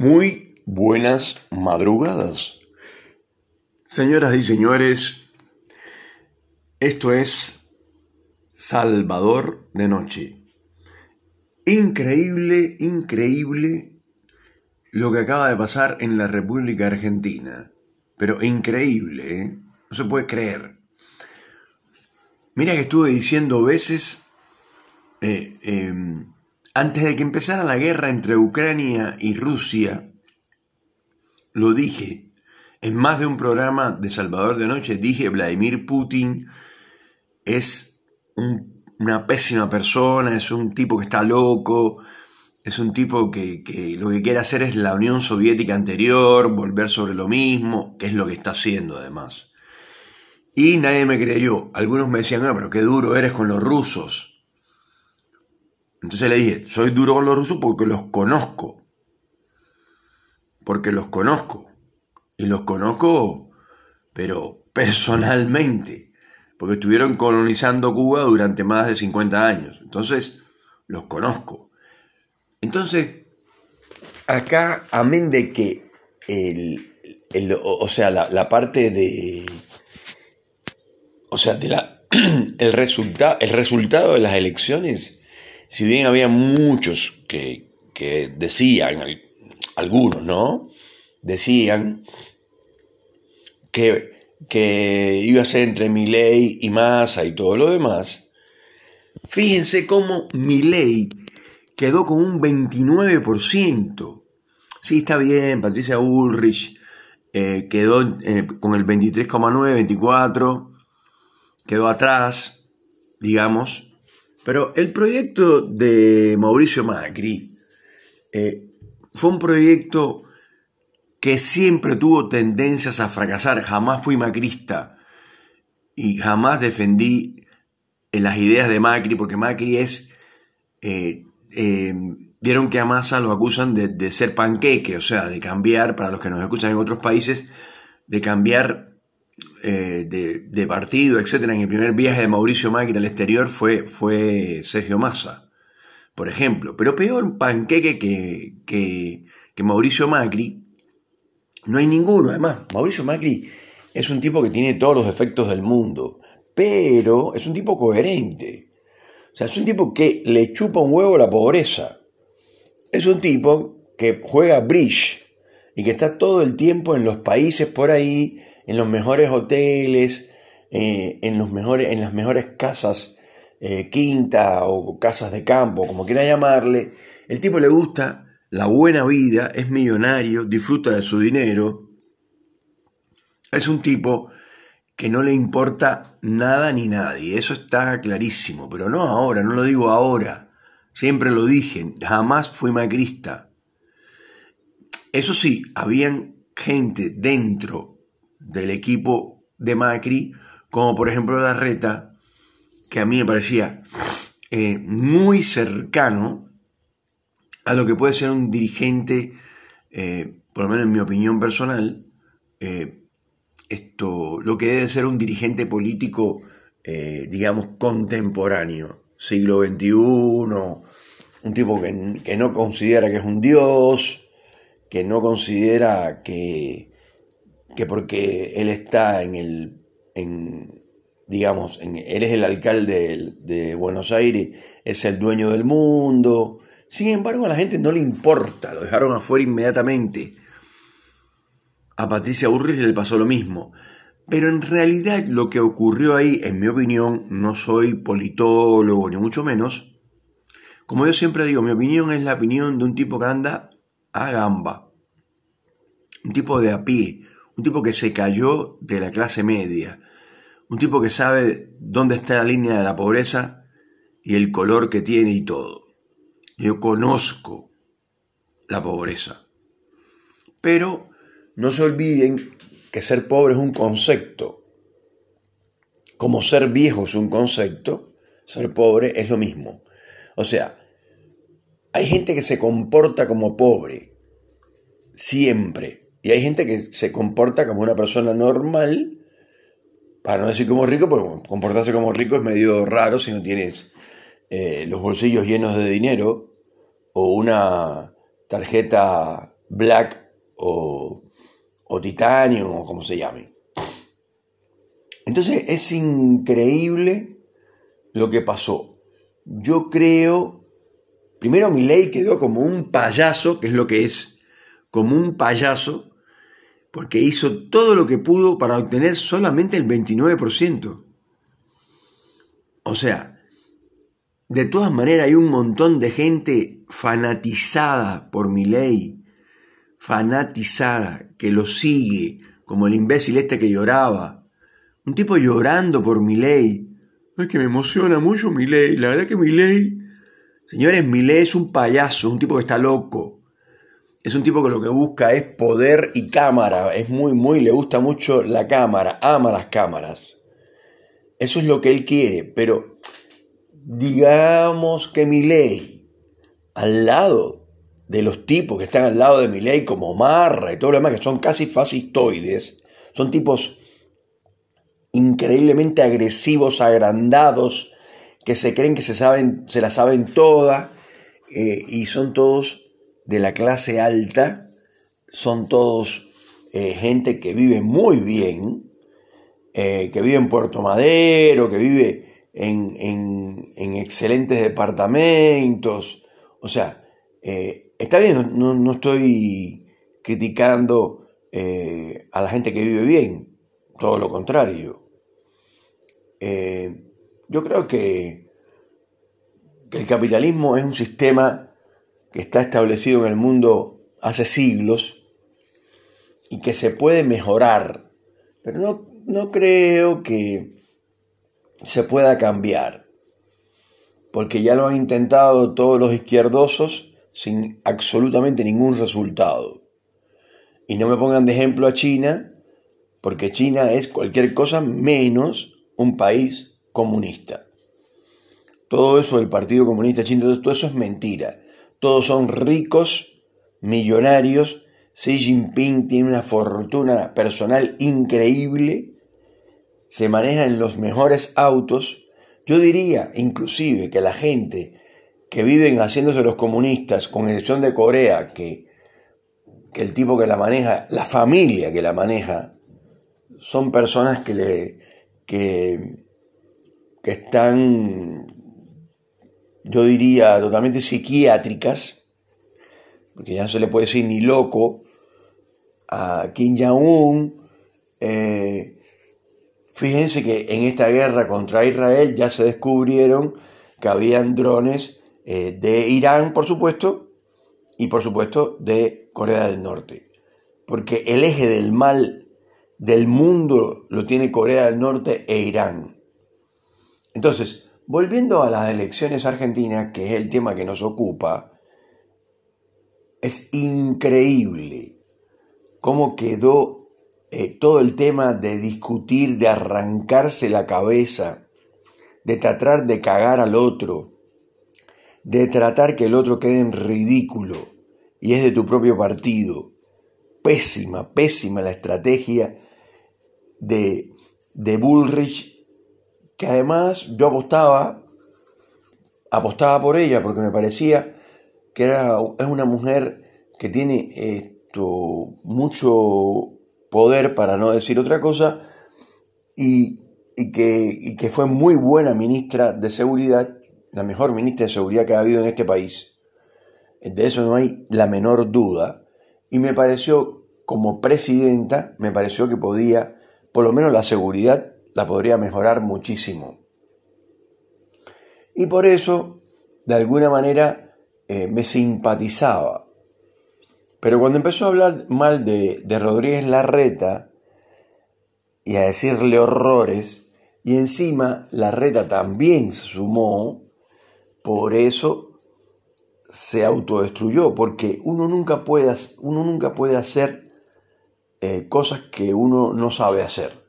Muy buenas madrugadas. Señoras y señores, esto es Salvador de Noche. Increíble, increíble lo que acaba de pasar en la República Argentina. Pero increíble, ¿eh? No se puede creer. Mira que estuve diciendo veces eh, em, antes de que empezara la guerra entre Ucrania y Rusia, lo dije, en más de un programa de Salvador de Noche, dije, Vladimir Putin es una pésima persona, es un tipo que está loco, es un tipo que, que, lo que quiere hacer es la Unión Soviética anterior, volver sobre lo mismo, que es lo que está haciendo además. Y nadie me creyó. Algunos me decían, no, pero qué duro eres con los rusos. Entonces le dije, soy duro con los rusos porque los conozco. Porque los conozco. Y los conozco, pero personalmente. Porque estuvieron colonizando Cuba durante más de 50 años. Entonces, los conozco. Entonces, acá, amén de que el, o sea, la, la, parte de, o sea, de la, el, resulta, el resultado de las elecciones si bien había muchos que, decían, algunos, ¿no? Decían que, que iba a ser entre Milei y Massa y todo lo demás, fíjense cómo Milei quedó con un 29%. Sí, está bien, Patricia Ulrich eh, quedó eh, con el 23,9, 24, quedó atrás, digamos, pero el proyecto de Mauricio Macri eh, fue un proyecto que siempre tuvo tendencias a fracasar. Jamás fui macrista y jamás defendí en las ideas de Macri, porque Macri es... Eh, eh, vieron que a Massa lo acusan de, de, ser panqueque, o sea, de cambiar, para los que nos escuchan en otros países, de cambiar eh, de, partido, etcétera, en el primer viaje de Mauricio Macri al exterior fue, fue Sergio Massa, por ejemplo. Pero peor panqueque que, que, que Mauricio Macri, no hay ninguno. Además, Mauricio Macri es un tipo que tiene todos los defectos del mundo, pero es un tipo coherente. O sea, es un tipo que le chupa un huevo la pobreza. Es un tipo que juega bridge y que está todo el tiempo en los países por ahí en los mejores hoteles, eh, en, los mejores, en las mejores casas eh, quinta o casas de campo, como quiera llamarle. El tipo le gusta la buena vida, es millonario, disfruta de su dinero. Es un tipo que no le importa nada ni nadie, eso está clarísimo, pero no ahora, no lo digo ahora, siempre lo dije, jamás fui macrista. Eso sí, habían gente dentro del equipo de Macri, como por ejemplo la Reta, que a mí me parecía eh, muy cercano a lo que puede ser un dirigente, eh, por lo menos en mi opinión personal, eh, esto, lo que debe ser un dirigente político, digamos, contemporáneo, siglo XXI, un tipo que, que no considera que es un dios, que no considera que, que porque él está en el, digamos, en, él es el alcalde de, Buenos Aires, es el dueño del mundo. Sin embargo, a la gente no le importa, lo dejaron afuera inmediatamente. A Patricia Burris le pasó lo mismo. Pero en realidad lo que ocurrió ahí, en mi opinión, no soy politólogo ni mucho menos. Como yo siempre digo, mi opinión es la opinión de un tipo que anda a gamba. Un tipo de a pie, un tipo que se cayó de la clase media, un tipo que sabe dónde está la línea de la pobreza y el color que tiene y todo. Yo conozco la pobreza. Pero no se olviden que ser pobre es un concepto. Como ser viejo es un concepto, ser pobre es lo mismo. O sea, hay gente que se comporta como pobre, siempre. Y hay gente que se comporta como una persona normal, para no decir como rico, porque comportarse como rico es medio raro si no tienes eh, los bolsillos llenos de dinero o una tarjeta Black o, o o como se llame. Entonces es increíble lo que pasó. Yo creo, primero mi ley quedó como un payaso, que es lo que es, como un payaso, porque hizo todo lo que pudo para obtener solamente el 29%. O sea, de todas maneras hay un montón de gente fanatizada por mi ley, fanatizada, que lo sigue, como el imbécil este que lloraba. Un tipo llorando por mi ley. Es que me emociona mucho mi ley. La verdad que mi ley... Señores, mi ley es un payaso, un tipo que está loco. Es un tipo que lo que busca es poder y cámara. Es muy, muy, le gusta mucho la cámara, ama las cámaras. Eso es lo que él quiere, pero digamos que mi ley, al lado de los tipos que están al lado de mi ley, como Marra y todo lo demás, que son casi fascistoides, son tipos increíblemente agresivos, agrandados, que se creen que se, saben, se la saben toda, eh, y son todos de la clase alta, son todos eh, gente que vive muy bien, eh, que vive en Puerto Madero, que vive en, en, excelentes departamentos. O sea, eh, está bien, no, estoy criticando a la gente que vive bien, todo lo contrario. yo creo que el capitalismo es un sistema que está establecido en el mundo hace siglos y que se puede mejorar, pero no, no creo que se pueda cambiar, porque ya lo han intentado todos los izquierdosos sin absolutamente ningún resultado. Y no me pongan de ejemplo a China, porque China es cualquier cosa menos un país comunista. Todo eso del Partido Comunista Chino, todo eso es mentira todos son ricos, millonarios, Xi Jinping tiene una fortuna personal increíble, se maneja en los mejores autos, yo diría inclusive que la gente que viven haciéndose los comunistas, con excepción de Corea, que, el tipo que la maneja, la familia que la maneja, son personas que, le, que, que están yo diría, totalmente psiquiátricas, porque ya no se le puede decir ni loco, a Kim Jong-un. Eh, fíjense que en esta guerra contra Israel ya se descubrieron que habían drones eh, de Irán, por supuesto, y por supuesto de Corea del Norte. Porque el eje del mal del mundo lo tiene Corea del Norte e Irán. Entonces, Volviendo a las elecciones argentinas, que es el tema que nos ocupa, es increíble cómo quedó eh, todo el tema de discutir, de arrancarse la cabeza, de tratar de cagar al otro, de tratar que el otro quede en ridículo y es de tu propio partido. Pésima, pésima la estrategia de, de Bullrich que además yo apostaba, apostaba por ella porque me parecía que era, es una mujer que tiene esto, mucho poder, para no decir otra cosa, y, que, que fue muy buena ministra de Seguridad, la mejor ministra de Seguridad que ha habido en este país. De eso no hay la menor duda. Y me pareció, como presidenta, me pareció que podía, por lo menos la seguridad, la podría mejorar muchísimo. Y por eso, de alguna manera, eh, me simpatizaba. Pero cuando empezó a hablar mal de, de Rodríguez Larreta y a decirle horrores, y encima Larreta también se sumó, por eso se autodestruyó, porque uno nunca puede, uno nunca puede hacer eh, cosas que uno no sabe hacer.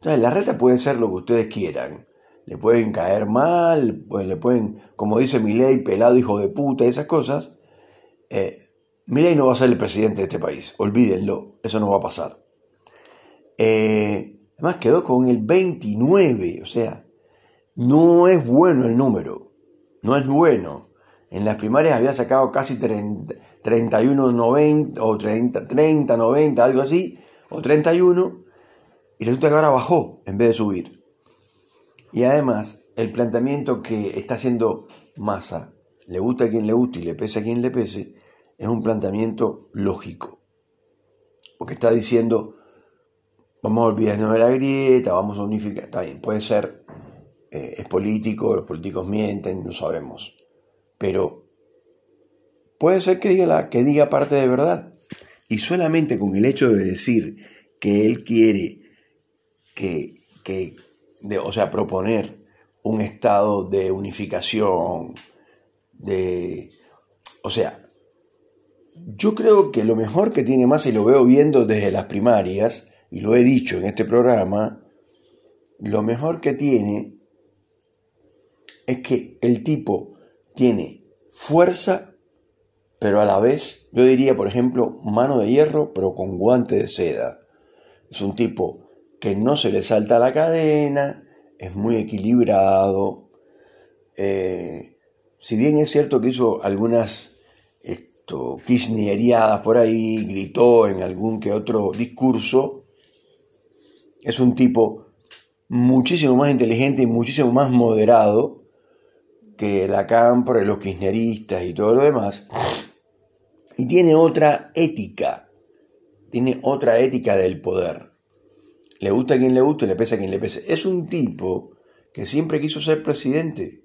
Entonces, la reta puede ser lo que ustedes quieran. Le pueden caer mal, pues le pueden, como dice ley, pelado hijo de puta, esas cosas. Eh, ley no va a ser el presidente de este país, olvídenlo, eso no va a pasar. Eh, además quedó con el 29, o sea, no es bueno el número, no es bueno. en las primarias había sacado casi 31, 90 o 30, 30, 90, algo así, o 31, y resulta que ahora bajó en vez de subir. Y además, el planteamiento que está haciendo Massa, le gusta a quien le guste y le pese a quien le pese, es un planteamiento lógico. Porque está diciendo, vamos a olvidarnos de la grieta, vamos a unificar. Está bien, puede ser, eh, es político, los políticos mienten, no sabemos. Pero puede ser que diga, la, que diga parte de verdad. Y solamente con el hecho de decir que él quiere que, de, o sea, proponer un estado de unificación, de, o sea, yo creo que lo mejor que tiene más, y lo veo viendo desde las primarias, y lo he dicho en este programa, lo mejor que tiene es que el tipo tiene fuerza, pero a la vez, yo diría, por ejemplo, mano de hierro, pero con guante de seda. Es un tipo que no se le salta la cadena, es muy equilibrado. Eh, si bien es cierto que hizo algunas esto, por ahí, gritó en algún que otro discurso, es un tipo muchísimo más inteligente y muchísimo más moderado que la Cámpora, los kirchneristas y todo lo demás. Y tiene otra ética, tiene otra ética del poder. Le gusta a quien le guste, le pesa a quien le pese. Es un tipo que siempre quiso ser presidente.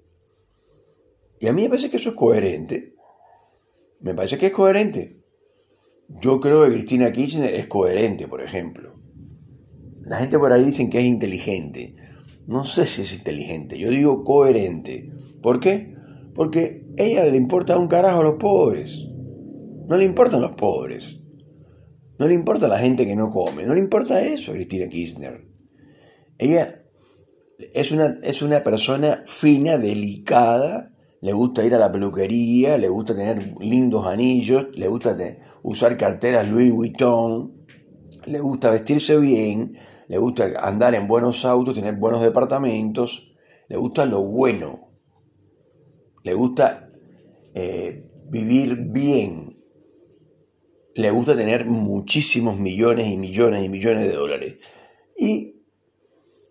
Y a mí me parece que eso es coherente. Me parece que es coherente. Yo creo que Cristina Kirchner es coherente, por ejemplo. La gente por ahí dicen que es inteligente. No sé si es inteligente, yo digo coherente. ¿Por qué? Porque a ella le importa un carajo a los pobres. No le importan los pobres. No le importa la gente que no come. No le importa eso a Cristina Kirchner. Ella es una, es una persona fina, delicada, le gusta ir a la peluquería, le gusta tener lindos anillos, le gusta usar carteras Louis Vuitton, le gusta vestirse bien, le gusta andar en buenos autos, tener buenos departamentos, le gusta lo bueno, le gusta eh, vivir bien, le gusta tener muchísimos millones y millones y millones de dólares. Y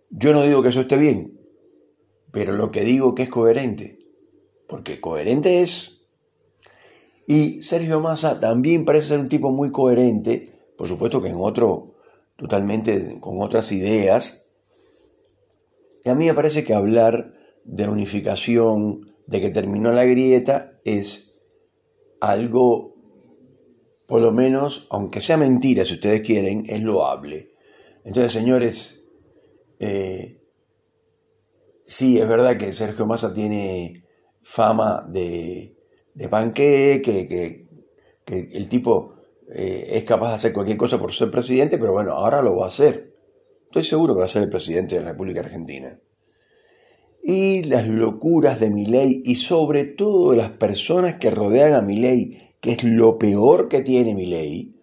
yo no digo que eso esté bien, pero lo que digo que es coherente porque coherente es. Y Sergio Massa también parece ser un tipo muy coherente, por supuesto que en otro, totalmente con otras ideas. A mí me parece que hablar de unificación, de que terminó la grieta, es algo, por lo menos, aunque sea mentira, si ustedes quieren, es loable. Entonces, señores, eh, sí, es verdad que Sergio Massa tiene fama de, de panqueque, que, el tipo eh, es capaz de hacer cualquier cosa por ser presidente, pero bueno, ahora lo va a hacer. Estoy seguro que va a ser el presidente de la República Argentina. Y las locuras de Milei y sobre todo las personas que rodean a Milei, que es lo peor que tiene Milei,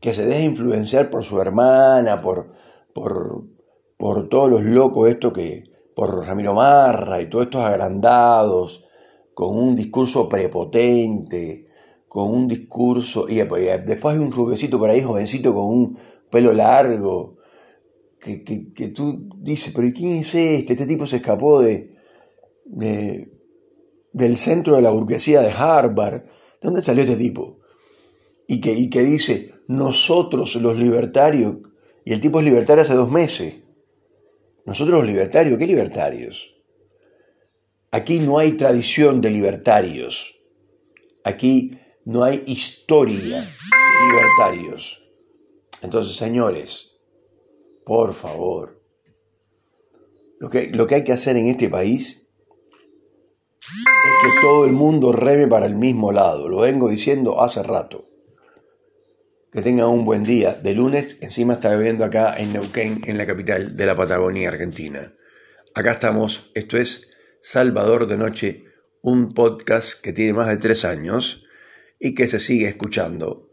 que se deja influenciar por su hermana, por, por, por todos los locos esto que, por Ramiro Marra y todos estos agrandados, con un discurso prepotente, con un discurso, y después hay un rubecito por ahí, jovencito, con un pelo largo, que, tú dices, pero ¿quién es este? Este tipo se escapó de, del centro de la burguesía de Harvard. ¿De dónde salió este tipo? Y que, y que dice, nosotros los libertarios, y el tipo es libertario hace dos meses. Nosotros los libertarios, ¿qué libertarios? Aquí no hay tradición de libertarios. Aquí no hay historia de libertarios. Entonces, señores, por favor, lo que, lo que hay que hacer en este país es que todo el mundo reme para el mismo lado. Lo vengo diciendo hace rato. Que tengan un buen día. De lunes, encima está bebiendo acá en Neuquén, en la capital de la Patagonia Argentina. Acá estamos, esto es Salvador de Noche, un podcast que tiene más de tres años y que se sigue escuchando